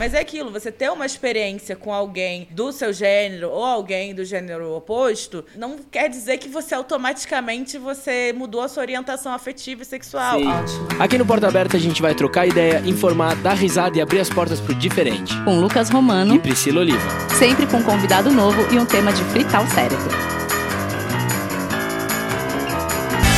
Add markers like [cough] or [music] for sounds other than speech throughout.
Mas é aquilo, você ter uma experiência com alguém do seu gênero ou alguém do gênero oposto, não quer dizer que você automaticamente você mudou a sua orientação afetiva e sexual. Sim. Aqui no Porta Aberta a gente vai trocar ideia, informar, dar risada e abrir as portas pro diferente. Com Lucas Romano E Priscila Oliva. sempre com um convidado novo e um tema de fritar o cérebro.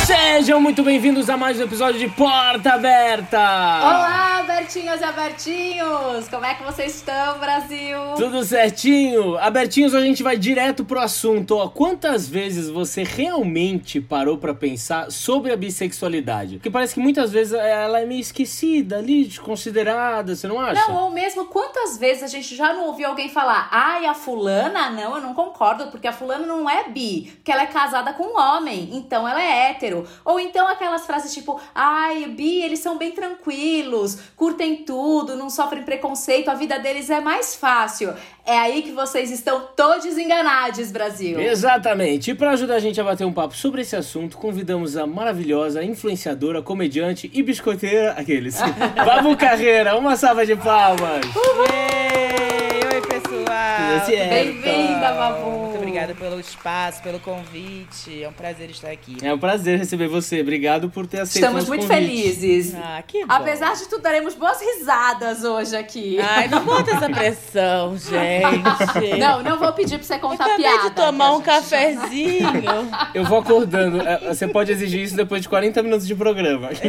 Sejam muito bem-vindos a mais um episódio de Porta Aberta! Olá, Bertinhos e Abertinhos! Como é que vocês estão, Brasil? Tudo certinho? Abertinhos, a gente vai direto pro assunto. Ó, quantas vezes você realmente parou pra pensar sobre a bissexualidade? Porque parece que muitas vezes ela é meio esquecida ali, desconsiderada, você não acha? Não, ou mesmo quantas vezes a gente já não ouviu alguém falar ai, a fulana, não, eu não concordo, porque a fulana não é bi, porque ela é casada com um homem, então ela é hétero. Ou então aquelas frases tipo, ai, bi, eles são bem tranquilos, curtem tudo, não sofrem preconceito, a vida deles é mais fácil. É aí que vocês estão todos enganados, Brasil. Exatamente. E para ajudar a gente a bater um papo sobre esse assunto, convidamos a maravilhosa influenciadora, comediante e biscoiteira, aqueles, [laughs] Babu Carreira. Uma salva de palmas. Ei, Oi, pessoal! Certo? Bem-vinda, Babu. Muito obrigada pelo espaço, pelo convite. É um prazer estar aqui. É um prazer receber você. Obrigado por ter aceito Estamos muito convite. felizes. Ah, que bom. Apesar de tudo, daremos boas risadas hoje aqui. Ai, não bota essa pressão, gente. [laughs] Não, não vou pedir pra você Eu contar acabei piada. de tomar um cafezinho. [laughs] Eu vou acordando. É, Você pode exigir isso depois de 40 minutos de programa. [laughs]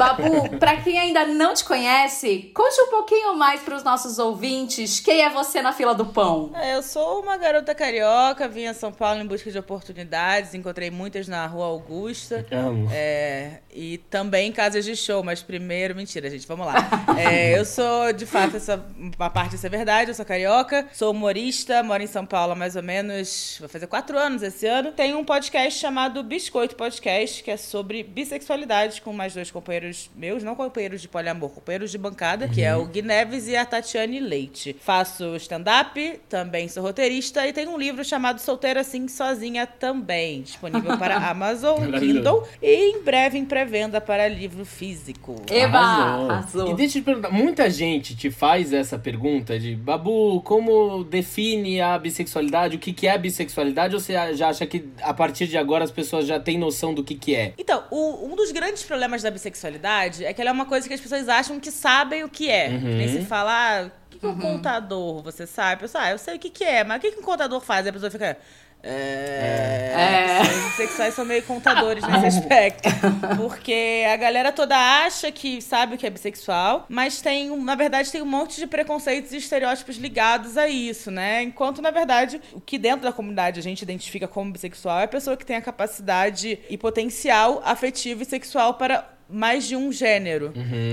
Babu, pra quem ainda não te conhece, conte um pouquinho mais pros nossos ouvintes quem é você na fila do pão. É, Eu sou uma garota carioca, vim a São Paulo em busca de oportunidades, encontrei muitas na Rua Augusta. Amo. É, e também em casas de show, mas primeiro, mentira, gente, vamos lá. [laughs] É, eu sou, de fato, essa, uma parte disso é verdade, eu sou carioca, sou humorista, moro em São Paulo há mais ou menos, vai fazer quatro anos esse ano. Tenho um podcast chamado Biscoito Podcast, que é sobre bissexualidade, com mais dois companheiros meus, não companheiros de poliamor, companheiros de bancada, que é o Gui Neves e a Tatiane Leite. Faço stand-up, também sou roteirista e tenho um livro chamado Solteira Assim Sozinha também, disponível para [laughs] Amazon. Kindle e em breve em pré-venda para livro físico. Eba, Arrasou. arrasou. E deixa eu te perguntar, muita gente te faz essa pergunta de Babu, como define a bissexualidade? O que, que é bissexualidade? Ou você já acha que a partir de agora as pessoas já têm noção do que, que é? Então, o- um dos grandes problemas da bissexualidade é que ela é uma coisa que as pessoas acham que sabem o que é. Uhum. Que Nem se fala, ah, o que, que é um contador? Você sabe? A pessoa, ah, eu sei o que, que é, mas o que, que um contador faz? Aí a pessoa fica. É. É. Os bissexuais são meio contadores nesse [laughs] aspecto. Porque a galera toda acha que sabe o que é bissexual, mas tem, na verdade, tem um monte de preconceitos e estereótipos ligados a isso, né? Enquanto, na verdade, o que dentro da comunidade a gente identifica como bissexual é a pessoa que tem a capacidade e potencial afetivo e sexual para mais de um gênero.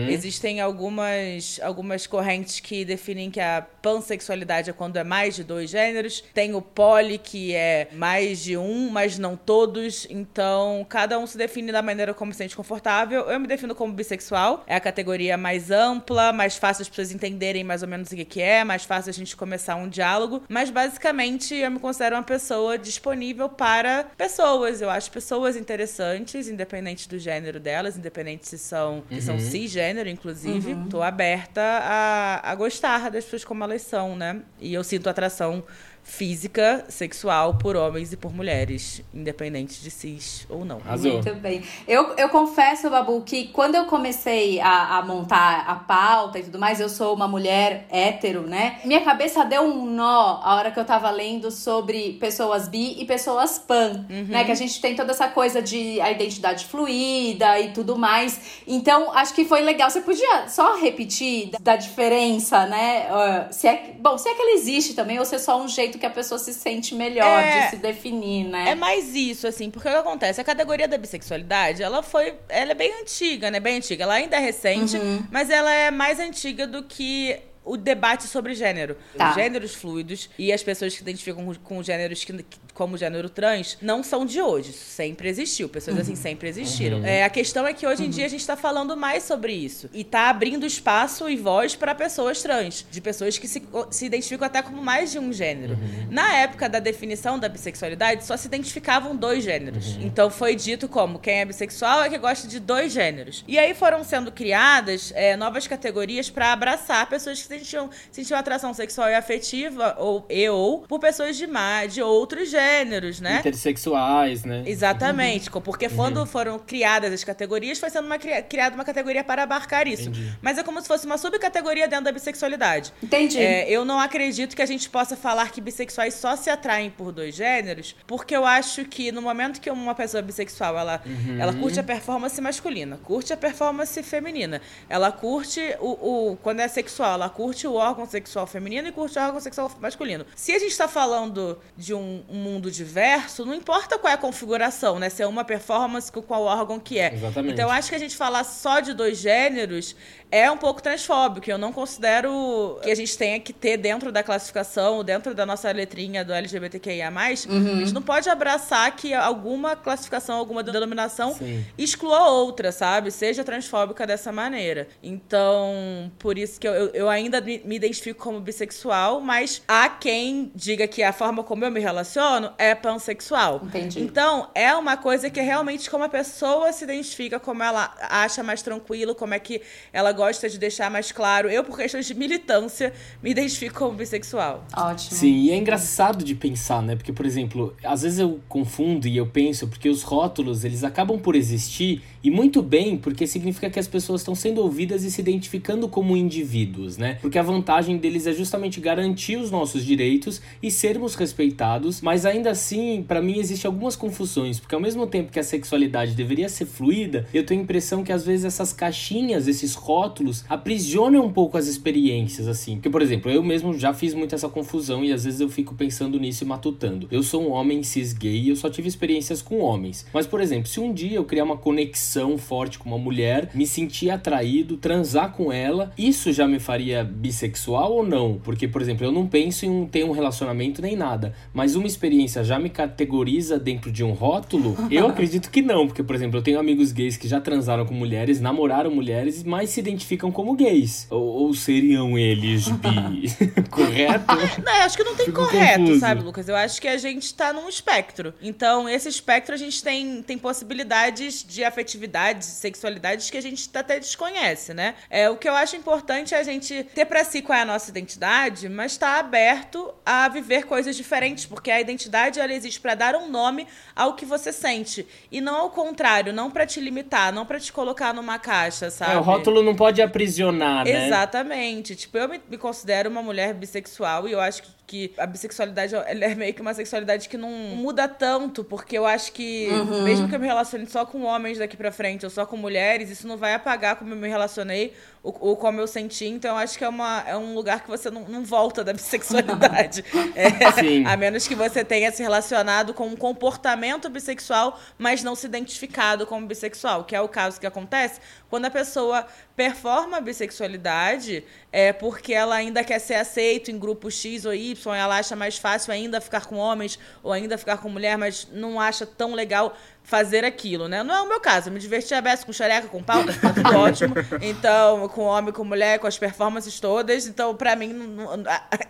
Existem algumas, algumas correntes que definem que a pansexualidade é quando é mais de dois gêneros. Tem o poli, que é mais de um, mas não todos. Então, cada um se define da maneira como se sente confortável. Eu me defino como bissexual. É a categoria mais ampla, mais fácil as pessoas entenderem mais ou menos o que que é, mais fácil a gente começar um diálogo. Mas, basicamente, eu me considero uma pessoa disponível para pessoas. Eu acho pessoas interessantes, independente do gênero delas, independente se são, se são cisgênero, inclusive. Tô aberta a, a gostar das pessoas como elas são, né? E eu sinto atração física, sexual por homens e por mulheres, independente de cis ou não. Arrasou. Muito bem. Eu, eu confesso, Babu, que quando eu comecei a, a montar a pauta e tudo mais, eu sou uma mulher hétero, né? Minha cabeça deu um nó a hora que eu tava lendo sobre pessoas bi e pessoas pan, né? Que a gente tem toda essa coisa de a identidade fluida e tudo mais. Então, acho que foi legal. Você podia só repetir da, da diferença, né? Ah, se é, bom, se é que ela existe também, ou se é só um jeito que a pessoa se sente melhor É. de se definir, né? É mais isso, assim, porque o que acontece? A categoria da bissexualidade, ela foi. Ela é bem antiga, né? Bem antiga. Ela ainda é recente, mas ela é mais antiga do que o debate sobre gênero. Tá. Os gêneros fluidos e as pessoas que identificam com, com gêneros que, como gênero trans não são de hoje. Sempre existiu. Pessoas assim sempre existiram. Uhum. É, a questão é que hoje em dia a gente tá falando mais sobre isso. E tá abrindo espaço e voz para pessoas trans. De pessoas que se, se identificam até como mais de um gênero. Uhum. Na época da definição da bissexualidade, só se identificavam dois gêneros. Uhum. Então foi dito como quem é bissexual é que gosta de dois gêneros. E aí foram sendo criadas é, novas categorias para abraçar pessoas que sentiam, sentiam atração sexual e afetiva ou, e ou por pessoas de, de outros gêneros, né? Intersexuais, né? Exatamente, co- porque quando foram criadas as categorias, foi sendo uma, cria- criada uma categoria para abarcar isso. Entendi. Mas é como se fosse uma subcategoria dentro da bissexualidade. Entendi. É, eu não acredito que a gente possa falar que bissexuais só se atraem por dois gêneros, porque eu acho que no momento que uma pessoa bissexual ela, ela curte a performance masculina, curte a performance feminina, ela curte o, o. Quando é sexual, ela curte o órgão sexual feminino e curte o órgão sexual masculino. Se a gente está falando de um, um mundo diverso, não importa qual é a configuração, né? Se é uma performance com qual órgão que é. Exatamente. Então eu acho que a gente falar só de dois gêneros é um pouco transfóbico. Eu não considero que a gente tenha que ter dentro da classificação, dentro da nossa letrinha do LGBTQIA. A gente não pode abraçar que alguma classificação, alguma denominação Sim. exclua outra, sabe? Seja transfóbica dessa maneira. Então, por isso que eu, eu, eu ainda me identifico como bissexual, mas há quem diga que a forma como eu me relaciono é pansexual. Entendi. Então, é uma coisa que é realmente como a pessoa se identifica, como ela acha mais tranquilo, como é que ela gosta de deixar mais claro. Eu, por questões de militância, me identifico como bissexual. Ótimo. Sim, e é engraçado de pensar, né? Porque, por exemplo, às vezes eu confundo e eu penso porque os rótulos, eles acabam por existir e muito bem, porque significa que as pessoas estão sendo ouvidas e se identificando como indivíduos, né? Porque a vantagem deles é justamente garantir os nossos direitos e sermos respeitados, mas ainda assim, pra mim existem algumas confusões, porque ao mesmo tempo que a sexualidade deveria ser fluida, eu tenho a impressão que às vezes essas caixinhas, esses rótulos, aprisionam um pouco as experiências, assim. Por exemplo, eu mesmo já fiz muito essa confusão e às vezes eu fico pensando nisso e matutando. Eu sou um homem cis gay e eu só tive experiências com homens. Mas, por exemplo, se um dia eu criar uma conexão forte com uma mulher, me sentir atraído, transar com ela, isso já me faria bissexual ou não? Porque, por exemplo, eu não penso em ter um relacionamento nem nada, mas uma experiência já me categoriza dentro de um rótulo? Eu [laughs] acredito que não, porque, por exemplo, eu tenho amigos gays que já transaram com mulheres, namoraram mulheres, mas se identificam como gays. Ou, ou seriam eles bi? [laughs] Correto? Não, eu acho que não tem Fico correto, confuso. sabe, Lucas? Eu acho que a gente tá num espectro. Então, esse espectro a gente tem, tem possibilidades de afetividades, sexualidades que a gente até desconhece, né? É, o que eu acho importante é a gente ter pra si qual é a nossa identidade, mas estar aberto a viver coisas diferentes, porque a identidade ela existe pra dar um nome ao que você sente e não ao contrário, não pra te limitar, não pra te colocar numa caixa, sabe? É, o rótulo não pode aprisionar, né? Exatamente. Tipo, eu me, me considero uma mulher bissexual e eu acho que, que a bissexualidade ela é meio que uma sexualidade que não muda tanto, porque eu acho que, mesmo que eu me relacione só com homens daqui pra frente ou só com mulheres, isso não vai apagar como eu me relacionei ou, ou como eu senti. Então, eu acho que é, uma, é um lugar que você não, não volta da bissexualidade. [laughs] É, a menos que você tenha se relacionado com um comportamento bissexual, mas não se identificado como bissexual, que é o caso que acontece quando a pessoa performa a bissexualidade é porque ela ainda quer ser aceito em grupo X ou Y, ela acha mais fácil ainda ficar com homens ou ainda ficar com mulher, mas não acha tão legal fazer aquilo, né? Não é o meu caso. Eu me diverti a beça com xereca, com pau, tá tudo [laughs] ótimo. Então, com homem, com mulher, com as performances todas. Então, pra mim, nu- nu-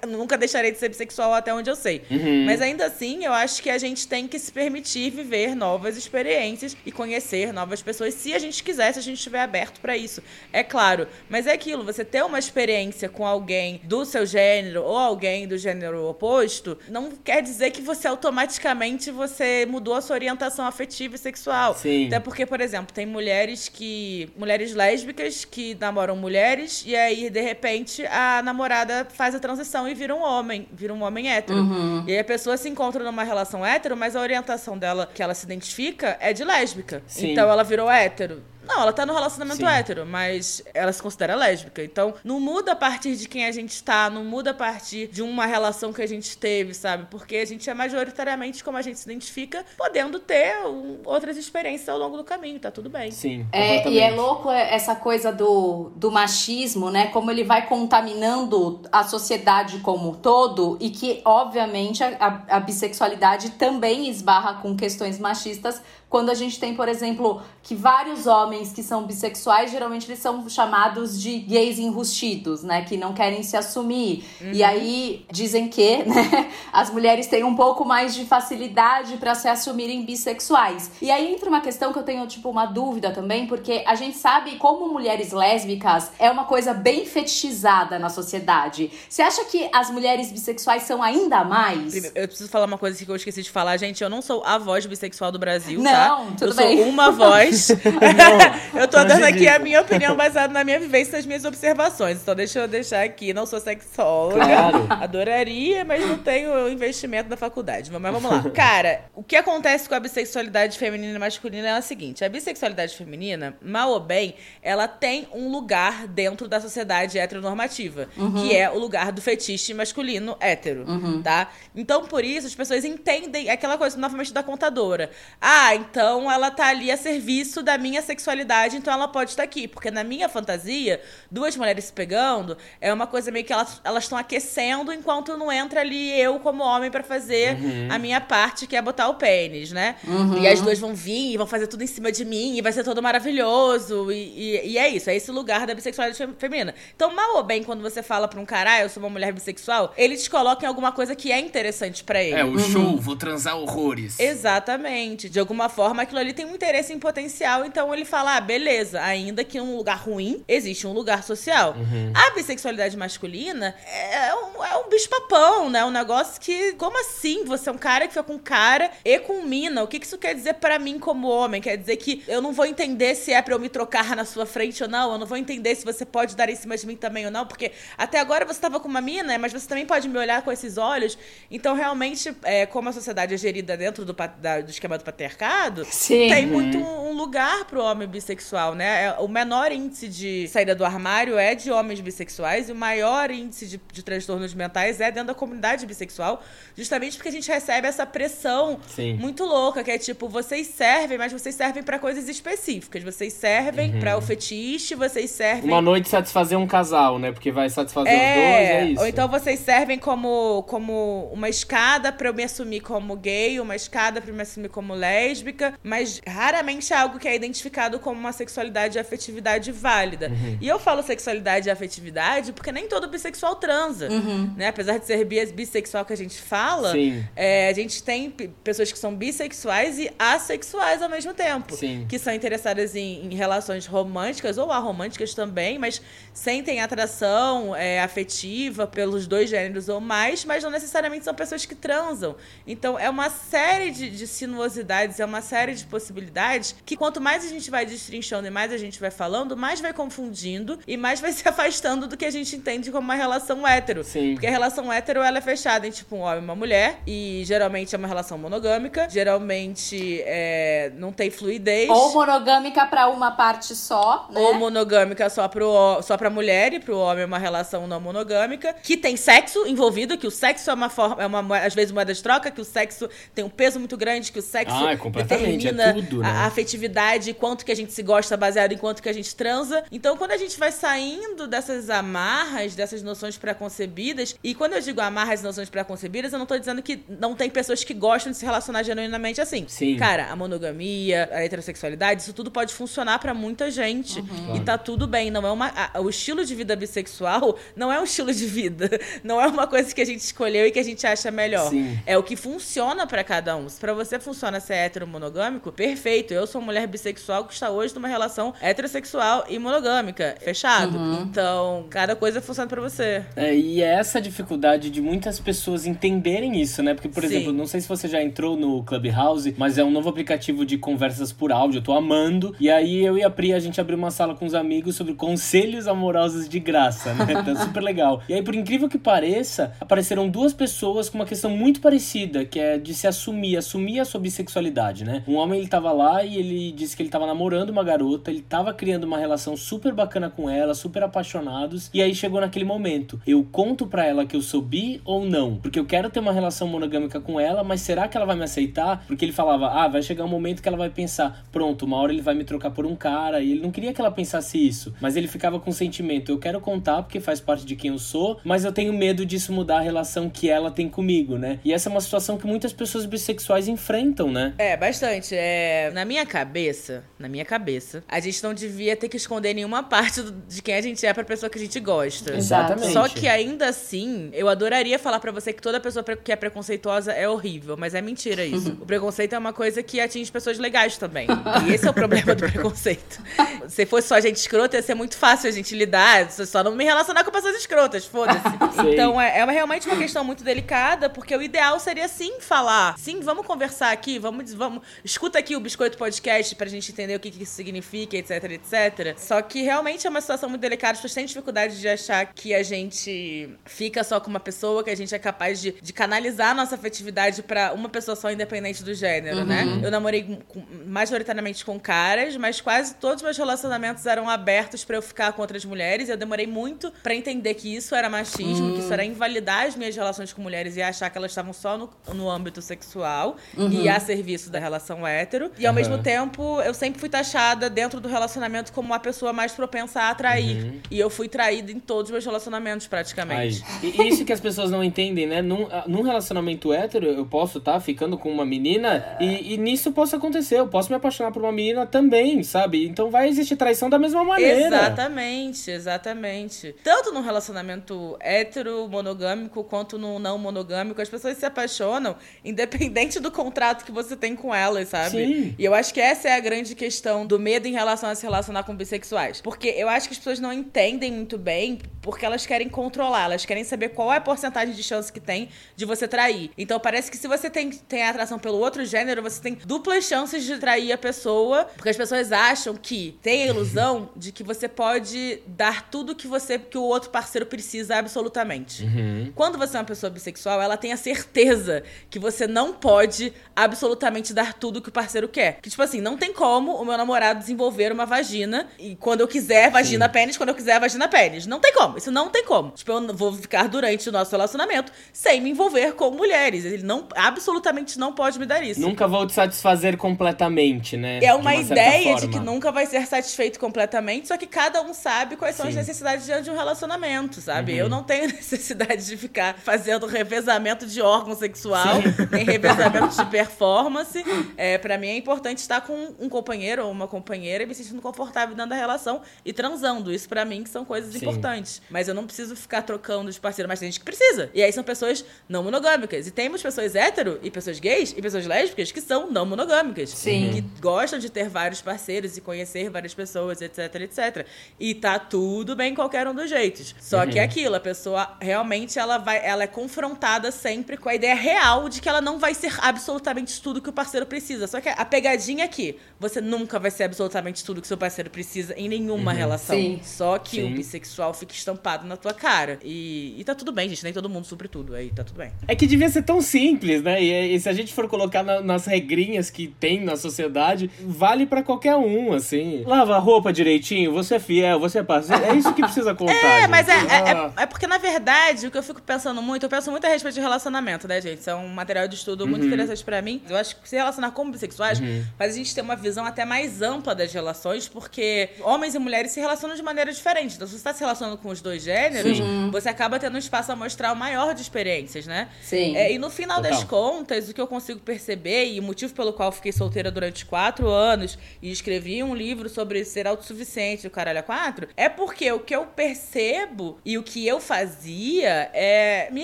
nunca deixarei de ser bissexual até onde eu sei. Mas ainda assim, eu acho que a gente tem que se permitir viver novas experiências e conhecer novas pessoas, se a gente quiser, se a gente estiver aberto pra isso. É claro. Mas é aquilo, você ter uma experiência com alguém do seu gênero ou alguém do gênero oposto, não quer dizer que você automaticamente você mudou a sua orientação afetiva e sexual. Sim. Até porque, por exemplo, tem mulheres que. mulheres lésbicas que namoram mulheres, e aí, de repente, a namorada faz a transição e vira um homem, vira um homem hétero. E aí a pessoa se encontra numa relação hétero, mas a orientação dela, que ela se identifica, é de lésbica. Sim. Então ela virou hétero. Não, ela tá no relacionamento Sim. hétero, mas ela se considera lésbica. Então, não muda a partir de quem a gente tá, não muda a partir de uma relação que a gente teve, sabe? Porque a gente é majoritariamente como a gente se identifica, podendo ter um, outras experiências ao longo do caminho, tá tudo bem. Sim. É, e é louco essa coisa do, do machismo, né? Como ele vai contaminando a sociedade como um todo e que, obviamente, a, a- a bissexualidade também esbarra com questões machistas. Quando a gente tem, por exemplo, que vários homens que são bissexuais, geralmente eles são chamados de gays enrustidos, né? Que não querem se assumir. E aí dizem que, [laughs] né, as mulheres têm um pouco mais de facilidade para se assumirem bissexuais. E aí entra uma questão que eu tenho, tipo, uma dúvida também, porque a gente sabe como mulheres lésbicas é uma coisa bem fetichizada na sociedade. Você acha que as mulheres bissexuais são ainda mais? Primeiro, Eu preciso falar uma coisa que eu esqueci de falar, gente. Eu não sou a voz bissexual do Brasil, Não, tá? tudo eu bem. sou uma voz. [laughs] [laughs] eu tô não dando aqui a minha opinião baseada na minha vivência e nas minhas observações. Então deixa eu deixar aqui, não sou sexóloga. Claro. Adoraria, mas não tenho o investimento da faculdade. Mas vamos lá. [laughs] Cara, o que acontece com a bissexualidade feminina e masculina é o seguinte: a bissexualidade feminina, mal ou bem, ela tem um lugar dentro da sociedade heteronormativa, que é o lugar do fetiche masculino hétero, tá? Então, por isso, as pessoas entendem aquela coisa, novamente, da contadora. Ah, então ela tá ali a serviço da minha sexualidade, então ela pode estar aqui. Porque na minha fantasia, duas mulheres se pegando é uma coisa meio que elas estão aquecendo enquanto não entra ali eu como homem pra fazer a minha parte, que é botar o pênis, né? E as duas vão vir e vão fazer tudo em cima de mim e vai ser todo maravilhoso. E, e- e é isso, é esse lugar da bissexualidade fem- feminina. Então, mal ou bem, quando você fala pra um cara, ah, eu sou uma mulher bissexual, ele te coloca em alguma coisa que é interessante pra ele. É, o show, vou transar horrores. Exatamente. De alguma forma, aquilo ali tem um interesse em potencial, então ele fala, ah, beleza, ainda que um lugar ruim, existe um lugar social. A bissexualidade masculina é um, é um bicho-papão, né? Um negócio que, como assim? Você é um cara que fica com cara e com mina. O que isso quer dizer pra mim como homem? Quer dizer que eu não vou entender se é pra eu me trocar na sua frente ou não, eu não vou entender se você pode dar em cima de mim também ou não, porque até agora você tava com uma mina, mas você também pode me olhar com esses olhos. Então, realmente, é, como a sociedade é gerida dentro do, da- do esquema do patriarcado, Sim. tem muito um, lugar pro homem bissexual, né? É, o menor índice de saída do armário é de homens bissexuais e o maior índice de, de transtornos mentais é dentro da comunidade bissexual, justamente porque a gente recebe essa pressão Sim. muito louca, que é tipo, vocês servem, mas vocês servem pra coisas específicas. Vocês servem pra o fetiche, vocês servem Uma noite satisfazer um casal, né? Porque vai satisfazer os dois, é isso. ou então vocês servem como, como uma escada pra eu me assumir como gay, uma escada pra eu me assumir como lésbica, mas raramente é algo que é identificado como uma sexualidade e afetividade válida. Uhum. E eu falo sexualidade e afetividade porque nem todo bissexual transa, né? Apesar de ser bi- bissexual que a gente fala, é, a gente tem pessoas que são bissexuais e assexuais ao mesmo tempo. Sim. Que são interessadas em, em relações românticas ou aromânticas também, mas sentem atração é, afetiva pelos dois gêneros ou mais, mas não necessariamente são pessoas que transam. Então é uma série de, de sinuosidades, é uma série de possibilidades que quanto mais a gente vai destrinchando e mais a gente vai falando, mais vai confundindo e mais vai [laughs] se afastando do que a gente entende como uma relação hétero. Sim. Porque a relação hétero ela é fechada em tipo um homem e uma mulher. E geralmente é uma relação monogâmica. Geralmente é, não tem fluidez. Ou monogâmica pra uma parte só, né? Ou monogâmica só, pro, só pra mulher e pro homem é uma relação não monogâmica. Que tem sexo envolvido, que o sexo é uma forma, é uma, às vezes, moeda de troca, que o sexo tem um peso muito grande, que o sexo Ah, é completamente, é determina tudo, né? a, afetividade, quanto que a gente se gosta baseado em quanto que a gente transa. Então, quando a gente vai saindo dessas amarras, dessas noções preconcebidas, e quando eu digo amarras e noções preconcebidas, eu não tô dizendo que não tem pessoas que gostam de se relacionar genuinamente assim. Sim. Cara, a monogamia, a heterossexualidade, isso tudo pode funcionar pra muita gente. E tá tudo bem. Não é uma. a- o estilo de vida bissexual [laughs] não é um estilo de vida. Não é uma coisa que a gente escolheu e que a gente acha melhor. Sim. É o que funciona pra cada um. Se pra você funciona ser hétero monogâmico, perfeito. Eu sou uma mulher bissexual que está hoje numa relação heterossexual e monogâmica. Fechado. Então, cada coisa funciona pra você. É, e é essa dificuldade de muitas pessoas entenderem isso, né? Porque, por Sim. exemplo, não sei se você já entrou no Clubhouse, mas é um novo aplicativo de conversas por áudio, eu tô amando. E aí eu e a Pri, a gente abriu uma sala com os amigos sobre conselhos amorosos de graça, né? Então é super legal. E aí, por incrível que pareça, apareceram duas pessoas com uma questão muito parecida, que é de se assumir, assumir a sua bissexualidade, né? Um homem ele tava lá e ele disse que ele tava namorando uma garota, ele tava criando uma relação super bacana com ela, super apaixonados, e aí chegou naquele momento. Eu conto para ela que eu sou bi ou não? Porque eu quero ter uma relação monogâmica com ela, mas será que ela vai me aceitar? Porque ele falava: "Ah, vai chegar um momento que ela vai pensar, pronto, uma hora ele vai me trocar por um cara", e ele não queria que ela pensasse isso, mas ele ficava com o sentimento: "Eu quero contar porque faz parte de quem eu sou, mas eu tenho medo disso mudar a relação que ela tem comigo, né?" E essa é uma situação que muitas pessoas bissexuais enfrentam, né? É, bastante. É, na minha cabeça, na minha cabeça, a gente não devia ter que esconder nenhuma parte do- de quem a gente é pra pessoa que a gente gosta. Exatamente. Só que ainda assim, eu adoraria falar pra você que toda pessoa que é preconceituosa é horrível, mas é mentira isso. o preconceito é uma coisa que atinge pessoas legais também. E esse é o problema do preconceito. [laughs] Se fosse só gente escrota, ia ser muito fácil a gente lidar. Só não me relacionar com pessoas escrotas, foda-se. [laughs] Então é, é uma- realmente uma questão muito delicada, porque o ideal seria sim falar. Sim, vamos conversar aqui, vamos, vamos. Escuta aqui o Biscoito Podcast pra gente entender o que, que isso significa, etc, etc. Só que realmente é uma situação muito delicada. As pessoas têm dificuldade de achar que a gente fica só com uma pessoa, que a gente é capaz de, de canalizar a nossa afetividade pra uma pessoa só, independente do gênero, né? Eu namorei com- majoritariamente com caras, mas quase todos os meus relacionamentos eram abertos pra eu ficar com outras mulheres. Eu demorei muito pra entender que isso era machismo, que isso era invalidar as minhas relações com mulheres e achar que elas estavam só no, no âmbito sexual e a serviço da relação hétero. E ao Uhum. mesmo tempo, eu sempre fui taxada dentro do relacionamento como a pessoa mais propensa a atrair. Uhum. E eu fui traída em todos os meus relacionamentos, praticamente. Aí. E isso que as pessoas não entendem, né? Num, ah, num relacionamento hétero, eu posso estar ficando com uma menina e, e nisso possa acontecer. Eu posso me apaixonar por uma menina também, sabe? Então vai existir traição da mesma maneira. Exatamente, exatamente. Tanto no relacionamento hétero, monogâmico, quanto no não monogâmico, as pessoas se apaixonam, independente do contrato que você tem com elas, sabe? Sim. E eu acho que essa é a grande questão do medo em relação a se relacionar com bissexuais. Porque eu acho que as pessoas não entendem muito bem porque elas querem controlar, elas querem saber qual é a porcentagem de chance que tem de você trair. Então parece que se você tem, tem atração pelo outro gênero, você tem duplas chances de trair a pessoa, porque as pessoas acham que tem a ilusão de que você pode dar tudo que você que o outro parceiro precisa absolutamente. Uhum. Quando você é uma pessoa bissexual, ela tem a certeza que você não pode absolutamente dar tudo que o parceiro quer. Que, tipo assim, não tem como o meu namorado desenvolver uma vagina e quando eu quiser, vagina pênis, quando eu quiser, vagina pênis. Não tem como. Isso não tem como. Tipo, eu vou ficar durante o nosso relacionamento sem me envolver com mulheres. Ele não, absolutamente não pode me dar isso. Nunca vou te satisfazer completamente, né? É uma De certa ideia de que nunca vai ser satisfeito completamente, só que cada um sabe quais são as Sim. Uhum. necessidades diante de um relacionamento, sabe? Eu não tenho [laughs] necessidade de ficar fazendo revezamento de órgão sexual, nem revezamento de performance. É, para mim é importante estar com um companheiro ou uma companheira e me sentindo confortável dentro da relação e transando. Isso pra mim que são coisas Sim. importantes. Mas eu não preciso ficar trocando de parceiro, mas tem gente que precisa. E aí são pessoas não monogâmicas. E temos pessoas hétero e pessoas gays e pessoas lésbicas que são não monogâmicas. Sim. Que gostam de ter vários parceiros e conhecer várias pessoas, etc, etc. E tá tudo bem em qualquer um dos jeitos. Só que é aquilo, a pessoa realmente ela vai, ela é confrontada sempre com a ideia real de que ela não vai ser absolutamente tudo que o parceiro precisa. Só que a pegadinha aqui, você nunca vai ser absolutamente tudo que seu parceiro precisa em nenhuma relação. Sim. Só que Sim. o bissexual fica estampado na tua cara. E, e tá tudo bem, gente. Nem todo mundo supre tudo. Aí tá tudo bem. É que devia ser tão simples, né? E, e se a gente for colocar na- nas regrinhas que tem na sociedade, vale pra qualquer um, assim. Lava a roupa direitinho, você é fiel, você é parceiro. É isso que precisa [laughs] contar. É, gente. mas é, é, Ah, é- é porque, na verdade, o que eu fico pensando muito, eu penso muito a respeito de relacionamento, né, gente? Isso é um material de estudo muito interessante pra mim. Eu acho que se relacionar com bissexuais faz a gente ter uma visão até mais ampla das relações, porque homens e mulheres se relacionam de maneira diferente. Então, se você tá se relacionando com os dois gêneros, você acaba tendo um espaço amostral maior de experiências, né? Sim. É, e no final das Total. contas, o que eu consigo perceber, e o motivo pelo qual eu fiquei solteira durante quatro anos e escrevi um livro sobre ser autossuficiente, o caralho a quatro, é porque o que eu percebo e o que eu fazia é me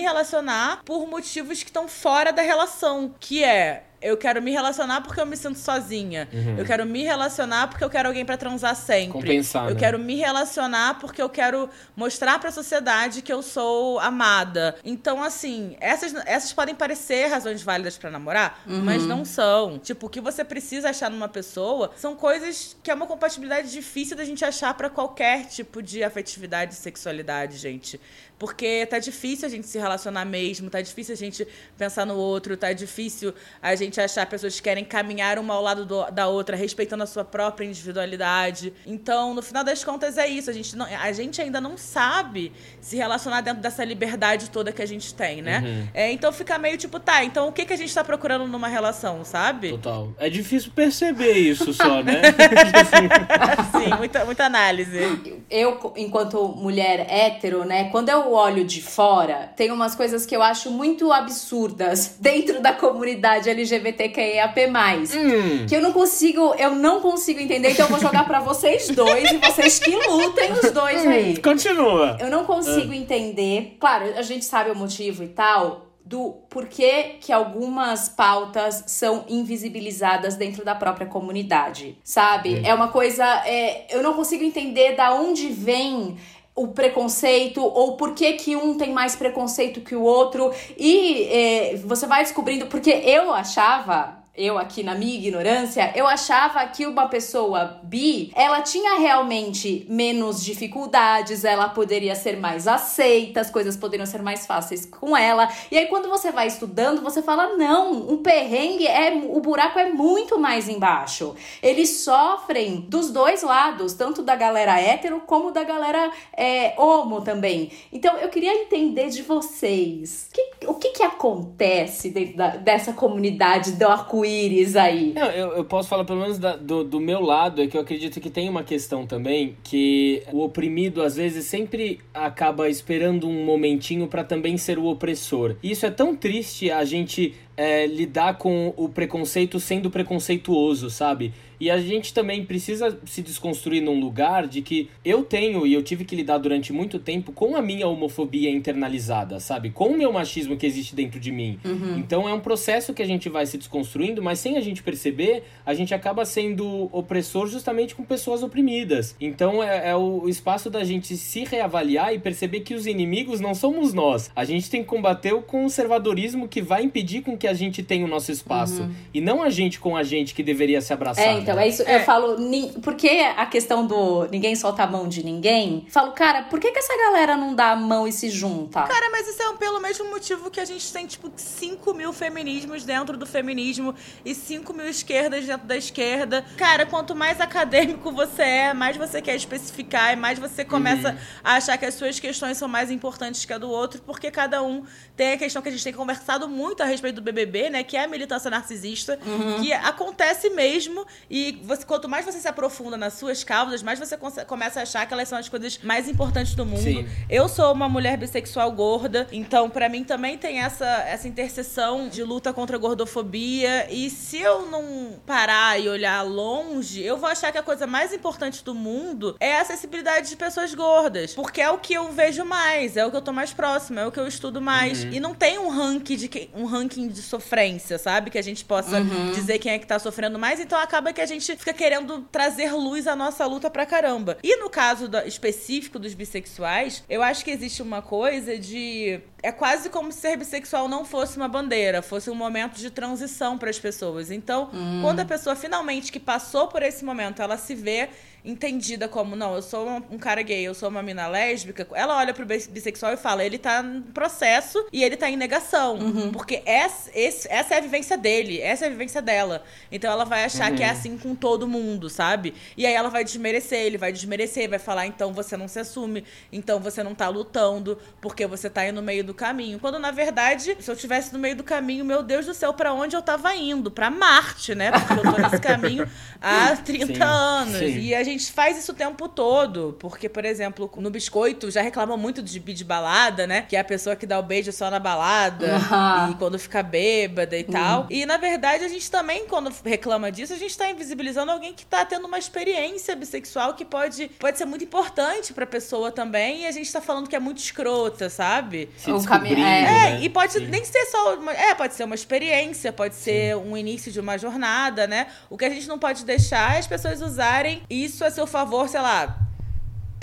relacionar por motivos que estão fora da relação, que é eu quero me relacionar porque eu me sinto sozinha. Eu quero me relacionar porque eu quero alguém pra transar sempre. Compensar, eu né? quero me relacionar porque eu quero mostrar pra sociedade que eu sou amada. Então, assim, essas, essas podem parecer razões válidas pra namorar, mas não são. Tipo, o que você precisa achar numa pessoa são coisas que é uma compatibilidade difícil da gente achar pra qualquer tipo de afetividade e sexualidade, gente. Porque tá difícil a gente se relacionar mesmo, tá difícil a gente pensar no outro, tá difícil a gente achar pessoas que querem caminhar uma ao lado do, da outra, respeitando a sua própria individualidade. Então, no final das contas, é isso. A gente, não, a gente ainda não sabe se relacionar dentro dessa liberdade toda que a gente tem, né? Uhum. É, então fica meio tipo, tá, então o que, que a gente tá procurando numa relação, sabe? Total. É difícil perceber isso só, né? [laughs] Sim, muita, muita análise. Eu, enquanto mulher hétero, né, quando eu olho de fora, tem umas coisas que eu acho muito absurdas [laughs] dentro da comunidade LGBTQIAP+. Hum. Que eu não consigo, eu não consigo entender, então eu vou jogar para vocês dois e vocês que lutem os dois hum, aí. Continua. Eu não consigo ah. entender. Claro, a gente sabe o motivo e tal, do porquê que algumas pautas são invisibilizadas dentro da própria comunidade, sabe? Hum. É uma coisa. É, eu não consigo entender da onde vem o preconceito ou por que, que um tem mais preconceito que o outro e é, você vai descobrindo porque eu achava eu aqui na minha ignorância, eu achava que uma pessoa bi, ela tinha realmente menos dificuldades, ela poderia ser mais aceita, as coisas poderiam ser mais fáceis com ela. E aí quando você vai estudando, você fala: "Não, um perrengue é o buraco é muito mais embaixo". Eles sofrem dos dois lados, tanto da galera hétero como da galera é, homo também. Então eu queria entender de vocês, que, o que que acontece dentro da, dessa comunidade do arco arco-íris aí. Não, eu, eu posso falar pelo menos da, do, do meu lado, é que eu acredito que tem uma questão também que o oprimido às vezes sempre acaba esperando um momentinho para também ser o opressor. E isso é tão triste a gente é, lidar com o preconceito sendo preconceituoso, sabe? E a gente também precisa se desconstruir num lugar de que eu tenho e eu tive que lidar durante muito tempo com a minha homofobia internalizada, sabe? Com o meu machismo que existe dentro de mim. Uhum. Então é um processo que a gente vai se desconstruindo, mas sem a gente perceber, a gente acaba sendo opressor justamente com pessoas oprimidas. Então é, é o espaço da gente se reavaliar e perceber que os inimigos não somos nós. A gente tem que combater o conservadorismo que vai impedir com que que a gente tem o nosso espaço. Uhum. E não a gente com a gente que deveria se abraçar. É, então, é isso. É. Eu falo, porque a questão do ninguém solta a mão de ninguém, falo, cara, por que, que essa galera não dá a mão e se junta? Cara, mas isso é pelo mesmo motivo que a gente tem, tipo, 5 mil feminismos dentro do feminismo e 5 mil esquerdas dentro da esquerda. Cara, quanto mais acadêmico você é, mais você quer especificar e mais você começa uhum. a achar que as suas questões são mais importantes que a do outro, porque cada um tem a questão que a gente tem conversado muito a respeito do BBB, né? Que é a militância narcisista, uhum. que acontece mesmo. E você, quanto mais você se aprofunda nas suas causas, mais você começa a achar que elas são as coisas mais importantes do mundo. Sim. Eu sou uma mulher bissexual gorda, então para mim também tem essa, essa interseção de luta contra a gordofobia. E se eu não parar e olhar longe, eu vou achar que a coisa mais importante do mundo é a acessibilidade de pessoas gordas. Porque é o que eu vejo mais, é o que eu tô mais próximo, é o que eu estudo mais. Uhum. E não tem um ranking de um ranking de sofrência, sabe? Que a gente possa uhum. dizer quem é que tá sofrendo mais. Então acaba que a gente fica querendo trazer luz à nossa luta pra caramba. E no caso do, específico dos bissexuais, eu acho que existe uma coisa de. É quase como se ser bissexual não fosse uma bandeira, fosse um momento de transição para as pessoas. Então, uhum. quando a pessoa finalmente que passou por esse momento, ela se vê entendida como, não, eu sou um cara gay, eu sou uma mina lésbica, ela olha pro bissexual e fala, ele tá no processo e ele tá em negação. Uhum. Porque essa, essa é a vivência dele, essa é a vivência dela. Então ela vai achar uhum. que é uhum. assim com todo mundo, sabe? E aí ela vai desmerecer, ele vai desmerecer, vai falar, então você não se assume, então você não tá lutando, porque você tá aí no meio do caminho. Quando na verdade, se eu tivesse no meio do caminho, meu Deus do céu, para onde eu tava indo? Para Marte, né? Porque eu tô nesse caminho há 30 [laughs] sim, anos. Sim. E a gente faz isso o tempo todo. Porque, por exemplo, no biscoito já reclamam muito de, de balada, né? Que é a pessoa que dá o beijo só na balada uhum. e quando fica bêbada e uhum. tal. E na verdade, a gente também, quando reclama disso, a gente tá invisibilizando alguém que tá tendo uma experiência bissexual que pode, pode ser muito importante pra pessoa também. E a gente tá falando que é muito escrota, sabe? Se caminho. É, né? e pode Sim. nem ser só. Uma, é, pode ser uma experiência, pode ser Sim. um início de uma jornada, né? O que a gente não pode deixar é as pessoas usarem isso a seu favor, sei lá,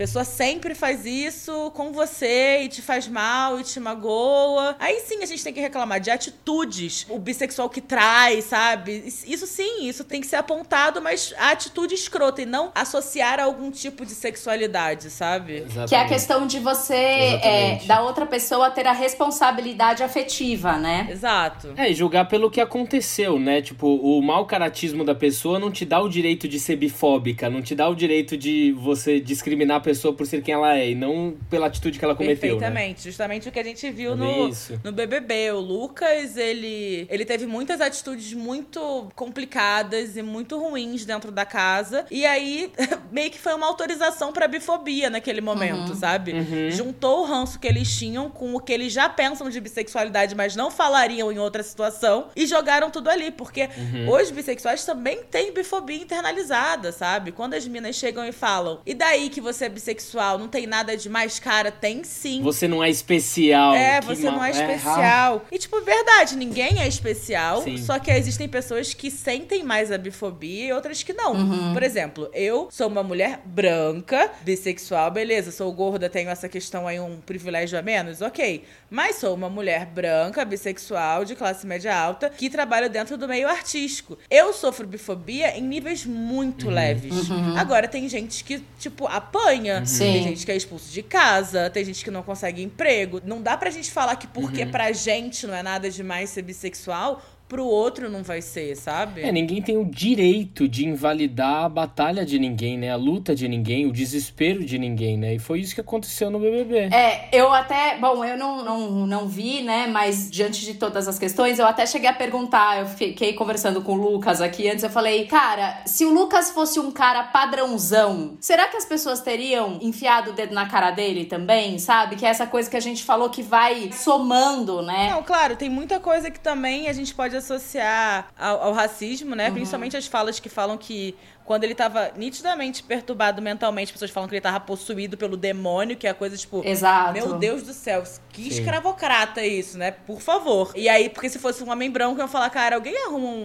pessoa sempre faz isso com você e te faz mal e te magoa. Aí sim a gente tem que reclamar de atitudes. O bissexual que trai, sabe? Isso sim, isso tem que ser apontado, mas a atitude escrota e não associar a algum tipo de sexualidade, sabe? Exatamente. Que é a questão de você, é, da outra pessoa ter a responsabilidade afetiva, né? Exato. É, e julgar pelo que aconteceu, né? Tipo, o mau caratismo da pessoa não te dá o direito de ser bifóbica, não te dá o direito de você discriminar a pessoa por ser quem ela é, e não pela atitude que ela cometeu. Né? Perfeitamente. Né? Justamente o que a gente viu no, no BBB. O Lucas, ele, ele teve muitas atitudes muito complicadas e muito ruins dentro da casa. E aí, [laughs] meio que foi uma autorização pra bifobia naquele momento, uhum. sabe? Uhum. Juntou o ranço que eles tinham com o que eles já pensam de bissexualidade, mas não falariam em outra situação, e jogaram tudo ali. Porque uhum. os bissexuais também têm bifobia internalizada, sabe? Quando as minas chegam e falam, e daí que você é bissexual, não tem nada de mais cara? Tem sim. Você não é especial. É, você não é, é especial. É, e, tipo, verdade, ninguém é especial. Sim. Só que existem pessoas que sentem mais a bifobia e outras que não. Uhum. Por exemplo, eu sou uma mulher branca, bissexual, beleza, sou gorda, tenho essa questão aí, um privilégio a menos, ok. Mas sou uma mulher branca, bissexual, de classe média alta, que trabalha dentro do meio artístico. Eu sofro bifobia em níveis muito uhum. leves. Uhum. Agora, tem gente que, tipo, apanha. Uhum. Tem gente que é expulso de casa, tem gente que não consegue emprego. Não dá pra gente falar que porque uhum. pra gente não é nada demais ser bissexual, pro outro não vai ser, sabe? É, ninguém tem o direito de invalidar a batalha de ninguém, né? A luta de ninguém, o desespero de ninguém, né? E foi isso que aconteceu no BBB. É, eu até, bom, eu não, não, não vi, né? Mas diante de todas as questões, eu até cheguei a perguntar, eu fiquei conversando com o Lucas aqui antes, eu falei, cara, se o Lucas fosse um cara padrãozão, será que as pessoas teriam enfiado o dedo na cara dele também, sabe? Que é essa coisa que a gente falou que vai somando, né? Não, claro, tem muita coisa que também a gente pode associar ao, ao racismo, né? Uhum. Principalmente as falas que falam que quando ele tava nitidamente perturbado mentalmente, as pessoas falam que ele tava possuído pelo demônio, que é a coisa tipo. Exato. Meu Deus do céu, que Sim. escravocrata isso, né? Por favor. E aí, porque se fosse um homem branco, eu ia falar, cara, alguém arruma um,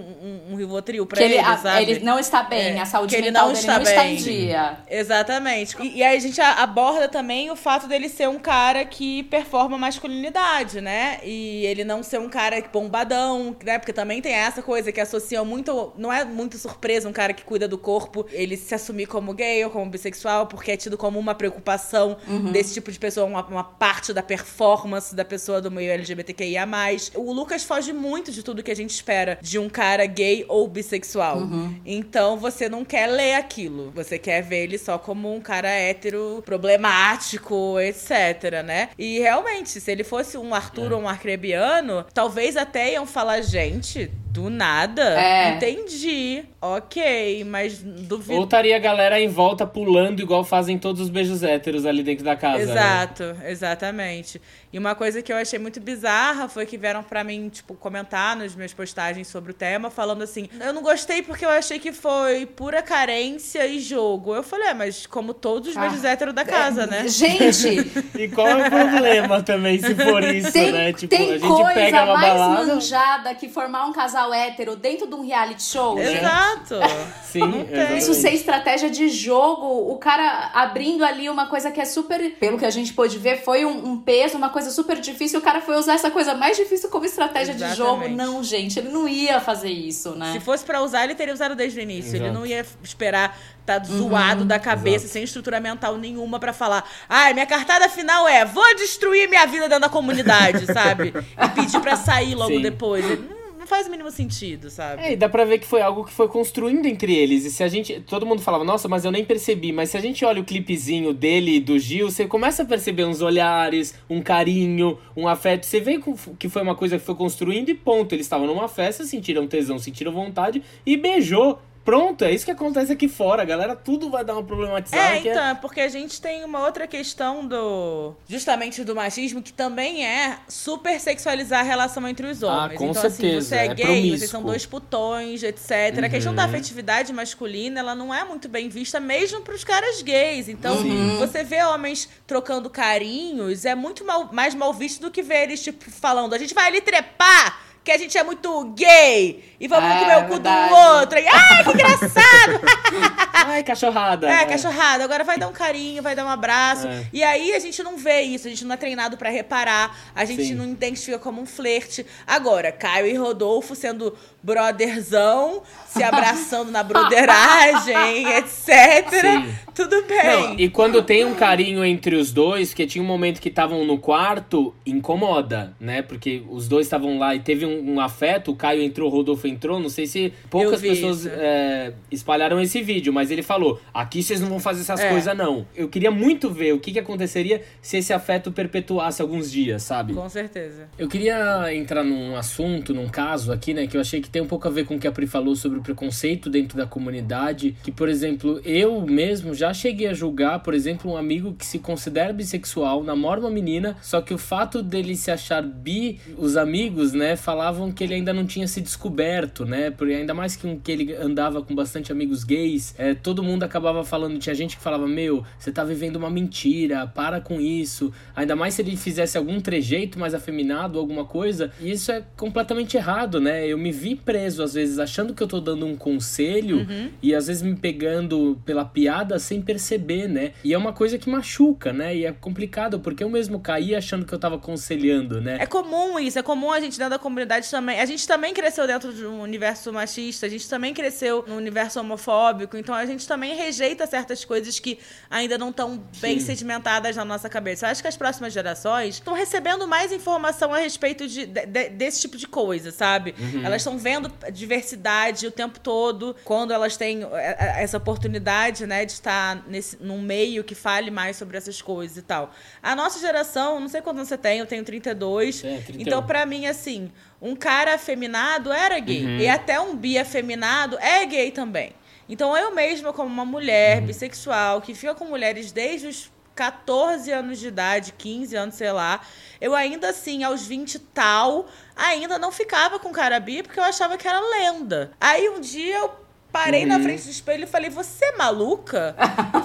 um, um Rivotril pra que ele, ele sabe? Ele não está bem, é, a saúde mental não dele está não bem. está em dia. Exatamente. E, e, aí a gente aborda também o fato dele ser um cara que performa masculinidade, né? E ele não ser um cara bombadão, né? Porque também tem essa coisa que associam muito. Não é muito surpresa um cara que cuida do corpo ele se assumir como gay ou como bissexual, porque é tido como uma preocupação uhum. desse tipo de pessoa, uma, uma, parte da performance da pessoa do meio LGBTQIA. O Lucas foge muito de tudo que a gente espera de um cara gay ou bissexual. Uhum. Então você não quer ler aquilo. Você quer ver ele só como um cara hétero, problemático, etc, né? E realmente, se ele fosse um Arthur é. ou um arcrebiano, talvez até iam falar, gente, do nada? É. Entendi. Ok, mas duvido. Ou estaria a galera em volta pulando igual fazem todos os beijos héteros ali dentro da casa. Né? Exato, né? exatamente. E uma coisa que eu achei muito bizarra foi que vieram para mim, tipo, comentar nas minhas postagens sobre o tema, falando assim: eu não gostei porque eu achei que foi pura carência e jogo. Eu falei, é, mas como todos os beijos ah, héteros da casa, é, né? Gente! [laughs] e qual é o problema também, se for isso, tem, né? Tipo, tem a gente coisa pega uma mais balada... manjada que formar um casal hétero dentro de um reality show. Exato! [laughs] Sim, Isso ser estratégia de jogo, o cara abrindo ali uma coisa que é super. Pelo que a gente pôde ver, foi um, um peso, uma coisa coisa super difícil, o cara foi usar essa coisa mais difícil como estratégia Exatamente. de jogo. Não, gente, ele não ia fazer isso, né? Se fosse para usar, ele teria usado desde o início. Exato. Ele não ia esperar tá uhum, zoado da cabeça, exato. sem estrutura mental nenhuma para falar. Ai, ah, minha cartada final é: vou destruir minha vida dentro da comunidade, [laughs] sabe? E pedir pra sair logo Sim. depois. Ele, não faz o mínimo sentido, sabe? É, e dá pra ver que foi algo que foi construindo entre eles. E se a gente. Todo mundo falava, nossa, mas eu nem percebi. Mas se a gente olha o clipezinho dele e do Gil, você começa a perceber uns olhares, um carinho, um afeto. Você vê que foi uma coisa que foi construindo e ponto. Eles estavam numa festa, sentiram tesão, sentiram vontade e beijou. Pronto, é isso que acontece aqui fora. A galera tudo vai dar uma problematizada. É, então, é... porque a gente tem uma outra questão do. Justamente do machismo, que também é super sexualizar a relação entre os homens. Ah, com então, certeza. assim, você é, é gay, promíscuo. vocês são dois putões, etc. Uhum. A questão da uhum. afetividade masculina, ela não é muito bem vista, mesmo pros caras gays. Então, uhum. você vê homens trocando carinhos, é muito mal, mais mal visto do que ver eles, tipo, falando, a gente vai ali trepar que a gente é muito gay e vamos É, comer o cu verdade. do outro. E, ai, que engraçado! [laughs] Ai, cachorrada. É, cachorrada. Agora vai dar um carinho, vai dar um abraço. É. E aí a gente não vê isso, a gente não é treinado pra reparar, a gente Sim. não identifica como um flerte. Agora, Caio e Rodolfo sendo brotherzão, se [laughs] abraçando na broderagem, etc. Sim. Tudo bem. Não, e quando tem um carinho entre os dois, que tinha um momento que estavam no quarto, incomoda, né? Porque os dois estavam lá e teve um, um afeto, o Caio entrou, o Rodolfo entrou, não sei se poucas pessoas é, espalharam esse vídeo, mas ele falou, aqui vocês não vão fazer essas É. coisas não. Eu queria muito ver o que, que aconteceria se esse afeto perpetuasse alguns dias, sabe? Com certeza. Eu queria entrar num assunto, num caso aqui, né, que eu achei que tem um pouco a ver com o que a Pri falou sobre o preconceito dentro da comunidade, que, por exemplo, eu mesmo já cheguei a julgar, por exemplo, um amigo que se considera bissexual, namora uma menina, só que o fato dele se achar bi, os amigos, né, falavam que ele ainda não tinha se descoberto, né, porque ainda mais que, que ele andava com bastante amigos gays, é, todo mundo acabava falando, tinha gente que falava, meu, você tá vivendo uma mentira, para com isso, ainda mais se ele fizesse algum trejeito mais afeminado, alguma coisa, e isso é completamente errado, né, eu me vi preso, às vezes, achando que eu tô dando um conselho, e às vezes me pegando pela piada sem perceber, né, e é uma coisa que machuca, né, e é complicado, porque eu mesmo caí achando que eu tava aconselhando, né. É comum isso, é comum a gente dentro da comunidade também. A gente também cresceu dentro de um universo machista, a gente também cresceu no universo homofóbico, então a gente também rejeita certas coisas que ainda não estão bem Sim. sedimentadas na nossa cabeça. Eu acho que as próximas gerações estão recebendo mais informação a respeito de, de- de- desse tipo de coisa, sabe? Elas estão vendo diversidade o tempo todo, quando elas têm é, é, essa oportunidade, né, de estar nesse, num meio que fale mais sobre essas coisas e tal. A nossa geração, não sei quantos anos você tem, eu tenho 32. É, 31. Então, pra mim, assim, um cara afeminado era gay. E até um bi afeminado é gay também. Então, eu mesma, como uma mulher bissexual, que fica com mulheres desde os 14 anos de idade, 15 anos, sei lá, eu ainda assim, aos 20 e tal, ainda não ficava com cara bi porque eu achava que era lenda. Aí um dia eu parei na frente do espelho e falei: Você é maluca?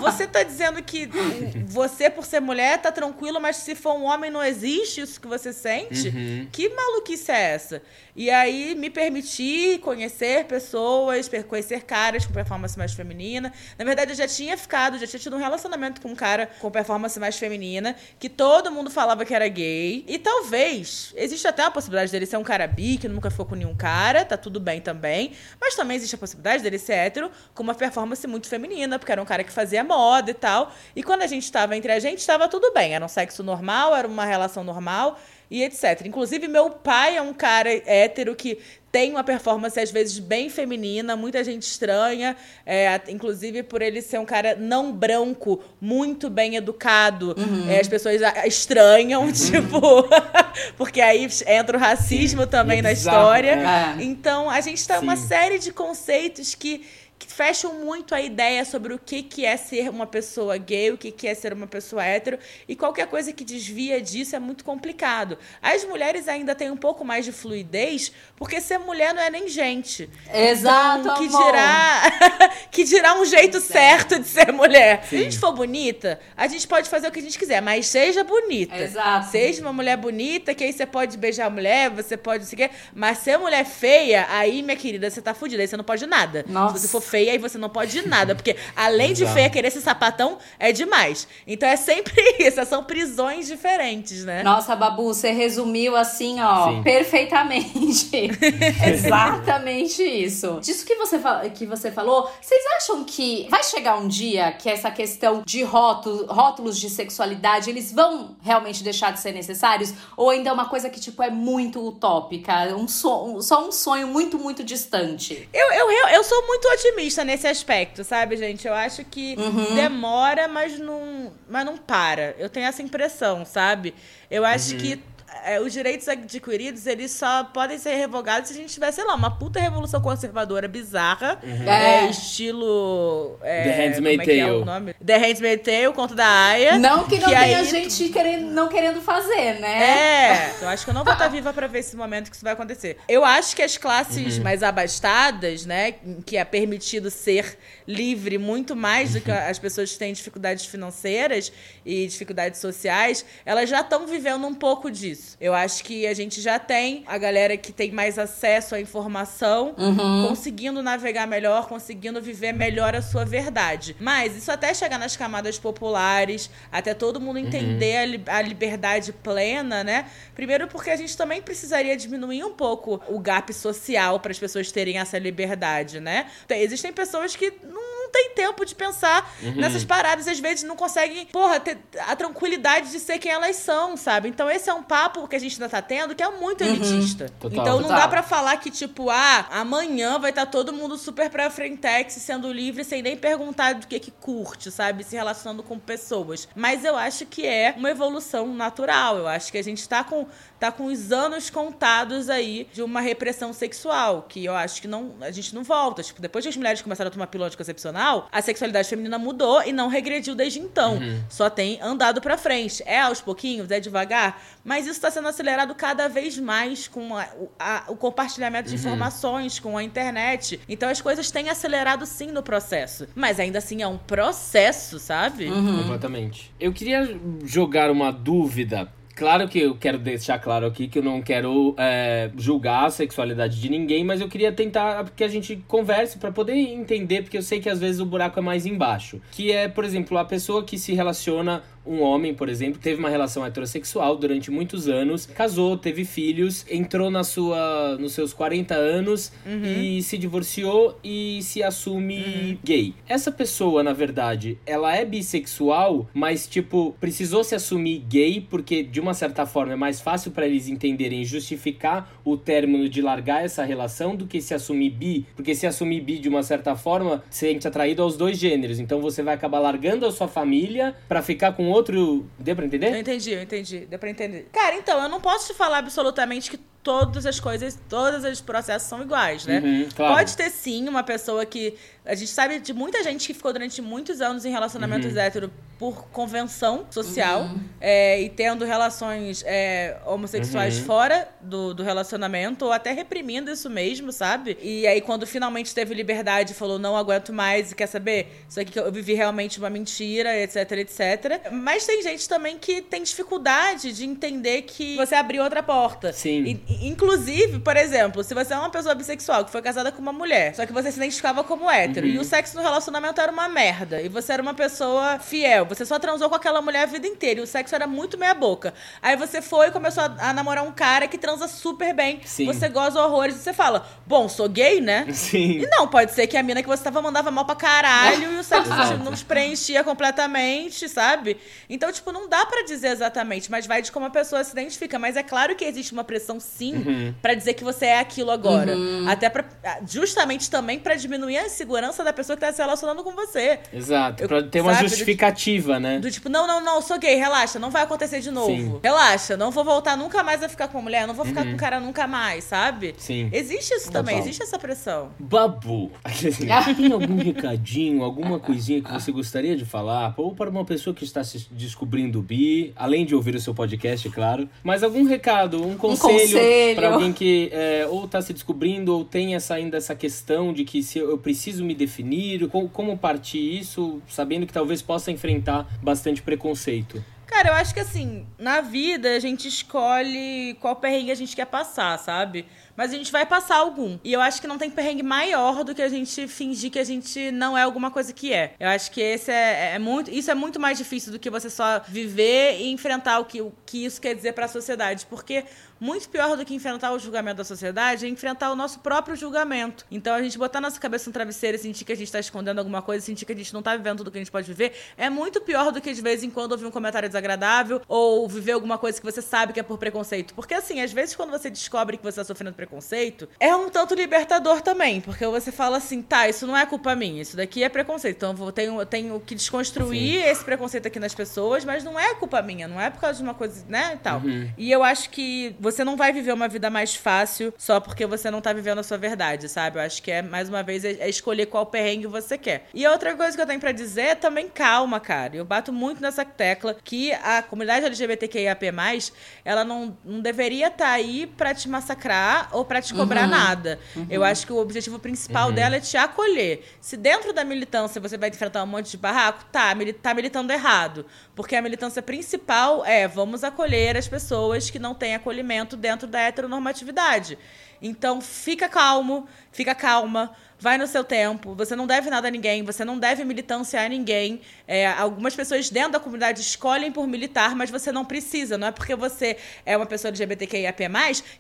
Você tá dizendo que você, por ser mulher, tá tranquilo, mas se for um homem, não existe isso que você sente? Que maluquice é essa? E aí me permiti conhecer pessoas, conhecer caras com performance mais feminina. Na verdade, eu já tinha ficado, já tinha tido um relacionamento com um cara com performance mais feminina, que todo mundo falava que era gay. E talvez, existe até a possibilidade dele ser um cara bi, que nunca ficou com nenhum cara, tá tudo bem também. Mas também existe a possibilidade dele ser hétero com uma performance muito feminina, porque era um cara que fazia moda e tal. E quando a gente estava entre a gente, estava tudo bem. Era um sexo normal, era uma relação normal e etc. Inclusive, meu pai é um cara hétero que tem uma performance, às vezes, bem feminina, muita gente estranha. é, inclusive, por ele ser um cara não branco, muito bem educado, é, as pessoas estranham, [laughs] tipo. [laughs] porque aí entra o racismo também é na bizarro, história. é. Então, a gente tem uma Sim. série de conceitos que, que fecham muito a ideia sobre o que, que é ser uma pessoa gay, o que, que é ser uma pessoa hétero, e qualquer coisa que desvia disso é muito complicado. As mulheres ainda têm um pouco mais de fluidez, porque ser mulher não é nem gente. Exato, Então, que amor. dirá, [laughs] que dirá um jeito certo de ser mulher. Se a Sim. gente for bonita, a gente pode fazer o que a gente quiser, mas seja bonita. Exato. Seja uma mulher bonita, que aí você pode beijar a mulher, você pode seguir. Mas ser mulher feia, aí, minha querida, você tá fudida. Aí você não pode nada. Nossa. Se você for feia, aí você não pode nada. Porque além de feia, querer ser sapatão é demais. Então é sempre [laughs] isso. São prisões diferentes, né? Nossa, Babu, você resumiu assim, ó, Sim. perfeitamente. [laughs] [laughs] Exatamente isso. Disso que você, que você falou, vocês acham que vai chegar um dia que essa questão de rótulo, rótulos de sexualidade, eles vão realmente deixar de ser necessários? Ou ainda é uma coisa que, tipo, é muito utópica? Um so- um- só um sonho muito, muito distante? Eu, eu, eu, eu sou muito otimista nesse aspecto, sabe, gente? Eu acho que demora, mas não, mas não para. Eu tenho essa impressão, sabe? Eu acho que é, os direitos adquiridos, eles só podem ser revogados se a gente tiver, sei lá, uma puta revolução conservadora bizarra. É. É, estilo... é, The Handmaid's como é que é Tale. o nome? The Handmaid's Tale, o conto da Aya. Não que não tenha aí- gente querendo, não querendo fazer, né? É, eu acho que eu não vou estar [laughs] viva pra ver esse momento que isso vai acontecer. Eu acho que as classes mais abastadas, né, que é permitido ser livre muito mais do que as pessoas que têm dificuldades financeiras e dificuldades sociais, elas já estão vivendo um pouco disso. Isso. Eu acho que a gente já tem a galera que tem mais acesso à informação, Uhum. conseguindo navegar melhor, conseguindo viver melhor a sua verdade. Mas isso até chegar nas camadas populares, até todo mundo entender a, li- a liberdade plena, né? Primeiro porque a gente também precisaria diminuir um pouco o gap social para as pessoas terem essa liberdade, né? Tem- existem pessoas que não tem tempo de pensar nessas paradas, às vezes não conseguem, porra, ter a tranquilidade de ser quem elas são, sabe? Então esse é um papo que a gente ainda tá tendo que é muito elitista. Total. Então não Total. dá pra falar que, tipo, ah, amanhã vai estar todo mundo super pra frentex, sendo livre, sem nem perguntar do que que curte, sabe? Se relacionando com pessoas. Mas eu acho que é uma evolução natural. Eu acho que a gente tá com, tá com os anos contados aí de uma repressão sexual, que eu acho que não, a gente não volta. Tipo, depois que as mulheres começaram a tomar pílula anticoncepcional, a sexualidade feminina mudou e não regrediu desde então. Só tem andado pra frente. É aos pouquinhos, é devagar, mas isso está sendo acelerado cada vez mais com a- o, a- o compartilhamento de informações, com a internet. Então as coisas têm acelerado sim no processo. Mas ainda assim é um processo, sabe? Completamente. Eu queria jogar uma dúvida. Claro que eu quero deixar claro aqui que eu não quero é, julgar a sexualidade de ninguém, mas eu queria tentar que a gente converse pra poder entender, porque eu sei que às vezes o buraco é mais embaixo. Que é, por exemplo, a pessoa que se relaciona um homem, por exemplo, teve uma relação heterossexual durante muitos anos, casou, teve filhos, entrou na sua, nos seus 40 anos e se divorciou e se assume gay. Essa pessoa, na verdade, ela é bissexual, mas tipo, precisou se assumir gay porque de uma certa forma é mais fácil pra eles entenderem e justificar o término de largar essa relação do que se assumir bi, porque se assumir bi de uma certa forma, se sente atraído aos dois gêneros. Então você vai acabar largando a sua família pra ficar com outro, deu pra Eu entender? entendi, eu entendi. Deu pra entender. Cara, então, eu não posso te falar absolutamente que todas as coisas, todos os processos são iguais, né? Uhum, claro. Pode ter sim uma pessoa que. A gente sabe de muita gente que ficou durante muitos anos em relacionamentos hétero por convenção social é, e tendo relações é, homossexuais fora do, do relacionamento ou até reprimindo isso mesmo, sabe? E aí, quando finalmente teve liberdade, falou: não aguento mais e quer saber? Isso aqui que eu vivi realmente uma mentira, etc, etc. Mas tem gente também que tem dificuldade de entender que você abriu outra porta. Sim. E- inclusive, por exemplo, se você é uma pessoa bissexual que foi casada com uma mulher, só que você se identificava como hétero, e o sexo no relacionamento era uma merda, e você era uma pessoa fiel, você só transou com aquela mulher a vida inteira, e o sexo era muito meia boca. Aí você foi e começou a, a namorar um cara que transa super bem, Sim. você goza horrores, e você fala, bom, sou gay, né? [laughs] Sim. E não, pode ser que a mina que você tava mandava mal pra caralho e o sexo não te preenchia completamente, sabe? Então, tipo, não dá pra dizer exatamente, mas vai de como a pessoa se identifica. Mas é claro que existe uma pressão, sim, pra dizer que você é aquilo agora. Até pra, justamente também pra diminuir a insegurança da pessoa que tá se relacionando com você. Exato, Eu- pra ter uma sabe, do- justificativa, né? Do tipo, não, não, não, eu sou gay, relaxa, não vai acontecer de novo. Sim. Relaxa, não vou voltar nunca mais a ficar com mulher, não vou ficar com cara nunca mais, sabe? Sim. Existe isso também, Total. existe essa pressão. Babu, [laughs] tem algum recadinho, alguma coisinha que você gostaria de falar? Ou para uma pessoa que está se descobrindo bi, além de ouvir o seu podcast, claro. Mas algum recado, um conselho, conselho. Para alguém que é, ou está se descobrindo ou tem essa, ainda essa questão de que se eu preciso me definir, como, como partir isso, sabendo que talvez possa enfrentar bastante preconceito. Cara, eu acho que assim, na vida a gente escolhe qual perrengue a gente quer passar, sabe? Mas a gente vai passar algum. E eu acho que não tem perrengue maior do que a gente fingir que a gente não é alguma coisa que é. Eu acho que esse é, é muito. Isso é muito mais difícil do que você só viver e enfrentar o que, o que isso quer dizer pra sociedade. Porque muito pior do que enfrentar o julgamento da sociedade é enfrentar o nosso próprio julgamento. Então a gente botar nossa cabeça no travesseiro e sentir que a gente tá escondendo alguma coisa, sentir que a gente não tá vivendo tudo que a gente pode viver, é muito pior do que de vez em quando ouvir um comentário desagradável ou viver alguma coisa que você sabe que é por preconceito. Porque assim, às vezes quando você descobre que você tá sofrendo preconceito, é um tanto libertador também. Porque você fala assim, tá, isso não é culpa minha, isso daqui é preconceito. Então eu vou- tenho, eu tenho que desconstruir esse preconceito aqui nas pessoas, mas não é culpa minha, não é por causa de uma coisa, né, e tal. E eu acho que você não vai viver uma vida mais fácil só porque você não tá vivendo a sua verdade, sabe? Eu acho que é, mais uma vez, é, é escolher qual perrengue você quer. E outra coisa que eu tenho pra dizer é também calma, cara. Eu bato muito nessa tecla que a comunidade LGBTQIAP+, ela não, não deveria estar tá aí pra te massacrar ou pra te cobrar Uhum. nada. Eu acho que o objetivo principal Uhum. dela é te acolher. Se dentro da militância você vai enfrentar um monte de barraco, tá, mili- tá militando errado. Porque a militância principal é vamos acolher as pessoas que não têm acolhimento dentro da heteronormatividade. Então, fica calmo, fica calma, vai no seu tempo. Você não deve nada a ninguém, você não deve militância a ninguém. É, algumas pessoas dentro da comunidade escolhem por militar, mas você não precisa. Não é porque você é uma pessoa LGBTQIAP+,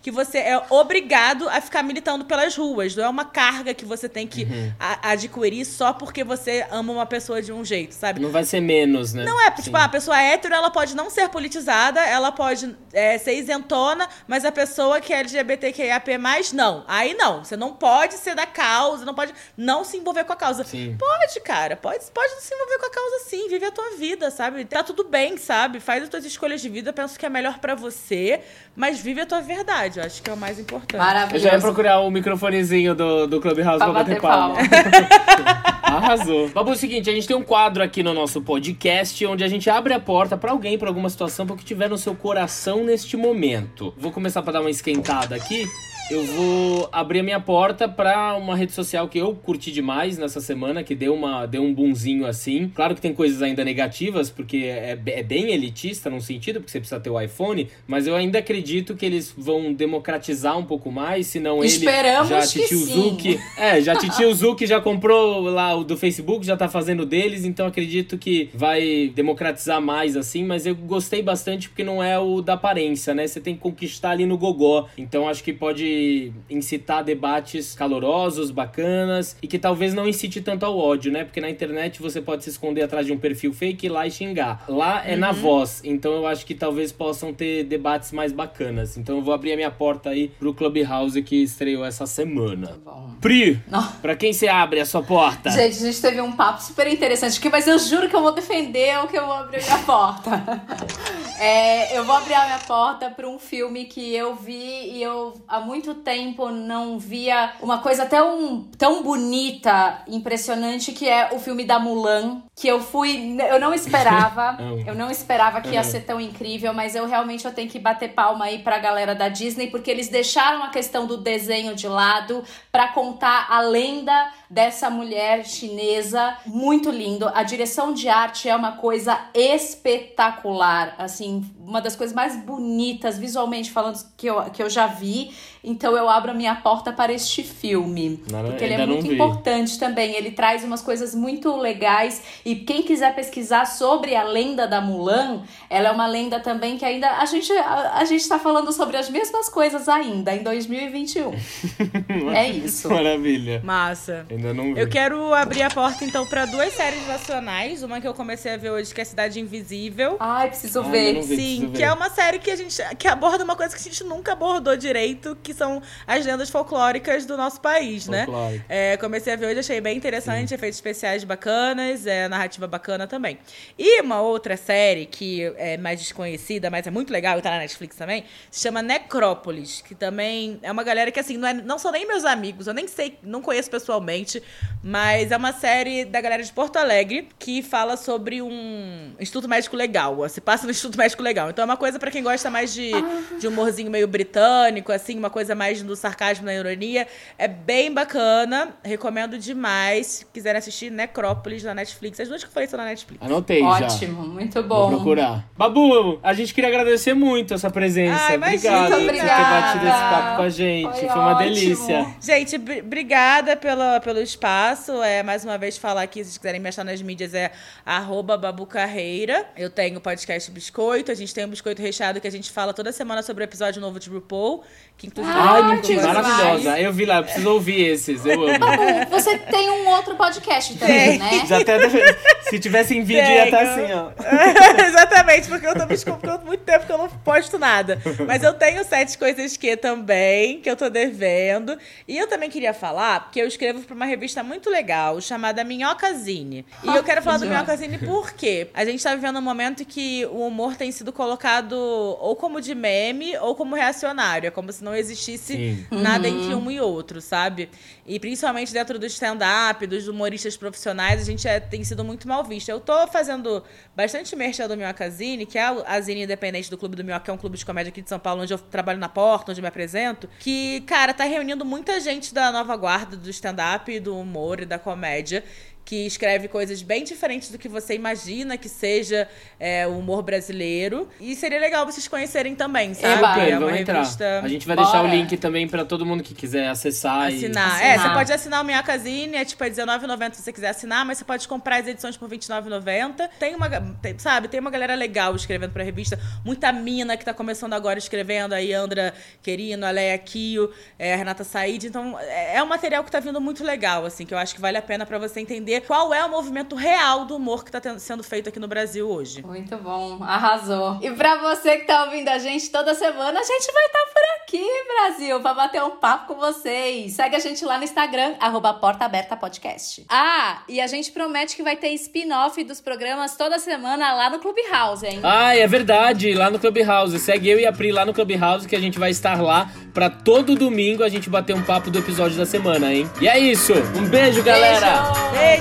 que você é obrigado a ficar militando pelas ruas. Não é uma carga que você tem que a- adquirir só porque você ama uma pessoa de um jeito, sabe? Não vai ser menos, né? Não é, tipo, a pessoa hétero, ela pode não ser politizada, ela pode é, ser isentona, mas a pessoa que é LGBTQIAP+, não. Aí não, você não pode ser da causa, não pode não se envolver com a causa. Sim. Pode, cara, pode, pode se envolver com a causa sim, vive a tua vida, sabe? Tá tudo bem, sabe? Faz as tuas escolhas de vida, penso que é melhor pra você, mas vive a tua verdade, eu acho que é o mais importante. Eu já ia Maravilhoso. procurar o microfonezinho do, do Clubhouse pra, Pra bater bater palma. palma. [laughs] Arrasou. Babu, é o seguinte, a gente tem um quadro aqui no nosso podcast onde a gente abre a porta pra alguém, pra alguma situação, pra o que tiver no seu coração neste momento. Vou começar pra dar uma esquentada aqui. Eu vou abrir a minha porta pra uma rede social que eu curti demais nessa semana, que deu, uma, deu um boomzinho assim. Claro que tem coisas ainda negativas, porque é, é bem elitista num sentido, porque você precisa ter o iPhone, mas eu ainda acredito que eles vão democratizar um pouco mais, senão ele Esperamos já que Titio sim. Zuki é, já Titio Zuki já comprou lá o do Facebook, já tá fazendo deles, então acredito que vai democratizar mais assim, mas eu gostei bastante porque não é o da aparência, né? Você tem que conquistar ali no gogó. Então acho que pode incitar debates calorosos, bacanas e que talvez não incite tanto ao ódio, né? Porque na internet você pode se esconder atrás de um perfil fake e ir lá e xingar. Lá é na voz, então eu acho que talvez possam ter debates mais bacanas. Então eu vou abrir a minha porta aí pro Clubhouse que estreou essa semana. Bom. Pri, Não. pra quem você abre a sua porta? Gente, a gente teve um papo super interessante aqui, mas eu juro que eu vou defender o que eu vou abrir a minha porta. [laughs] É, eu vou abrir a minha porta para um filme que eu vi e eu há muito tempo não via uma coisa tão, tão bonita, impressionante, que é o filme da Mulan, que eu fui, eu não esperava, [laughs] eu não esperava que ia ser tão incrível, mas eu realmente eu tenho que bater palma aí pra galera da Disney, porque eles deixaram a questão do desenho de lado pra contar a lenda dessa mulher chinesa. Muito lindo. A direção de arte é uma coisa espetacular, assim, uma das coisas mais bonitas visualmente falando que eu, que eu já vi. Então eu abro a minha porta para este filme, Não, porque ele é muito importante também. Ele traz umas coisas muito legais e quem quiser pesquisar sobre a lenda da Mulan, ela é uma lenda também que ainda a gente a, a gente tá falando sobre as mesmas coisas ainda em 2021. [laughs] é isso. Maravilha. Massa. Ainda não vi. Eu quero abrir a porta, então, pra duas séries nacionais. Uma que eu comecei a ver hoje, que é Cidade Invisível. Ai, preciso Ah, ver. preciso Sim, que é uma série que a gente que aborda uma coisa que a gente nunca abordou direito, que são as lendas folclóricas do nosso país, né? É, comecei a ver hoje, achei bem interessante, efeitos especiais bacanas, é, narrativa bacana também. E uma outra série que é mais desconhecida, mas é muito legal e tá na Netflix também, se chama Necrópolis, que também é uma galera que, assim, não, é- não são nem meus amigos, eu nem sei, não conheço pessoalmente, mas é uma série da galera de Porto Alegre que fala sobre um Instituto Médico Legal, se passa no [laughs] Instituto Médico Legal. Então é uma coisa pra quem gosta mais de, de humorzinho meio britânico, assim, uma coisa mais do sarcasmo na ironia. É bem bacana, recomendo demais. Se quiserem assistir Necrópolis na Netflix. As duas que eu falei estão na Netflix. Anotei já. Ótimo, muito Vou bom. procurar. Babu, a gente queria agradecer muito a sua presença. Ai, imagina. Obrigado Muito por ter obrigada. batido esse papo com a gente. Foi Foi, uma ótimo. delícia. Gente, br- obrigada pela, pelo espaço. É, mais uma vez, falar aqui, se vocês quiserem me achar nas mídias, é arroba Babu Carreira. Eu tenho o podcast Biscoito. A gente tem um biscoito recheado que a gente fala toda semana sobre o episódio novo de RuPaul. Que inclusive Ah, Ai, demais. maravilhosa. Eu vi lá, eu preciso ouvir esses. Eu amo. Babu, você tem um outro podcast também, né? Já até deve- Se tivesse em vídeo, ia estar assim, Tenho. ó. [laughs] Exatamente, porque eu tô me desculpando muito tempo que eu não posto nada. Mas eu tenho sete coisas que também, que eu tô devendo. E eu também queria falar, porque eu escrevo pra uma revista muito legal, chamada Minhocazine. E eu quero falar do Minhoca. Minhocazine porque a gente tá vivendo um momento que o humor tem sido colocado ou como de meme ou como reacionário. É como se não existisse Sim. nada Uhum. entre um e outro, sabe? E principalmente dentro do stand-up, dos humoristas profissionais, a gente é- tem sido muito mal vista. Eu tô fazendo bastante merchan do Minhocazine, que é a zine independente do Clube do Minhoca, que é um clube de comédia aqui de São Paulo, onde eu trabalho na porta, onde eu me apresento, que, cara, tá reunindo muita gente da nova guarda do stand-up, do humor e da comédia que escreve coisas bem diferentes do que você imagina que seja é, o humor brasileiro. E seria legal vocês conhecerem também, sabe? Super, é uma revista. entrar. A gente vai Bora. deixar o link também pra todo mundo que quiser acessar. e- Assinar. É, Assinar. você pode assinar o Minhocazine, é tipo é R$19,90 se você quiser assinar, mas você pode comprar as edições por R$29,90. Tem uma, tem- sabe, tem uma galera legal escrevendo pra revista. Muita mina que tá começando agora escrevendo, a Yandra Querino, a Leia Kio, é, a Renata Said. Então, é é um material que tá vindo muito legal, assim, que eu acho que vale a pena pra você entender qual é o movimento real do humor que tá tendo- sendo feito aqui no Brasil hoje. Muito bom, arrasou. E pra você que tá ouvindo a gente toda semana, a gente vai estar por aqui, Brasil, pra bater um papo com vocês. Segue a gente lá no Instagram, arroba Porta Aberta Podcast. Ah, e a gente promete que vai ter spin-off dos programas toda semana lá no Clubhouse, hein? Ah, é verdade, lá no Clubhouse. Segue eu e a Pri lá no Clubhouse que a gente vai estar lá pra todo domingo a gente bater um papo do episódio da semana, hein? E é isso. Um beijo, galera. Beijo,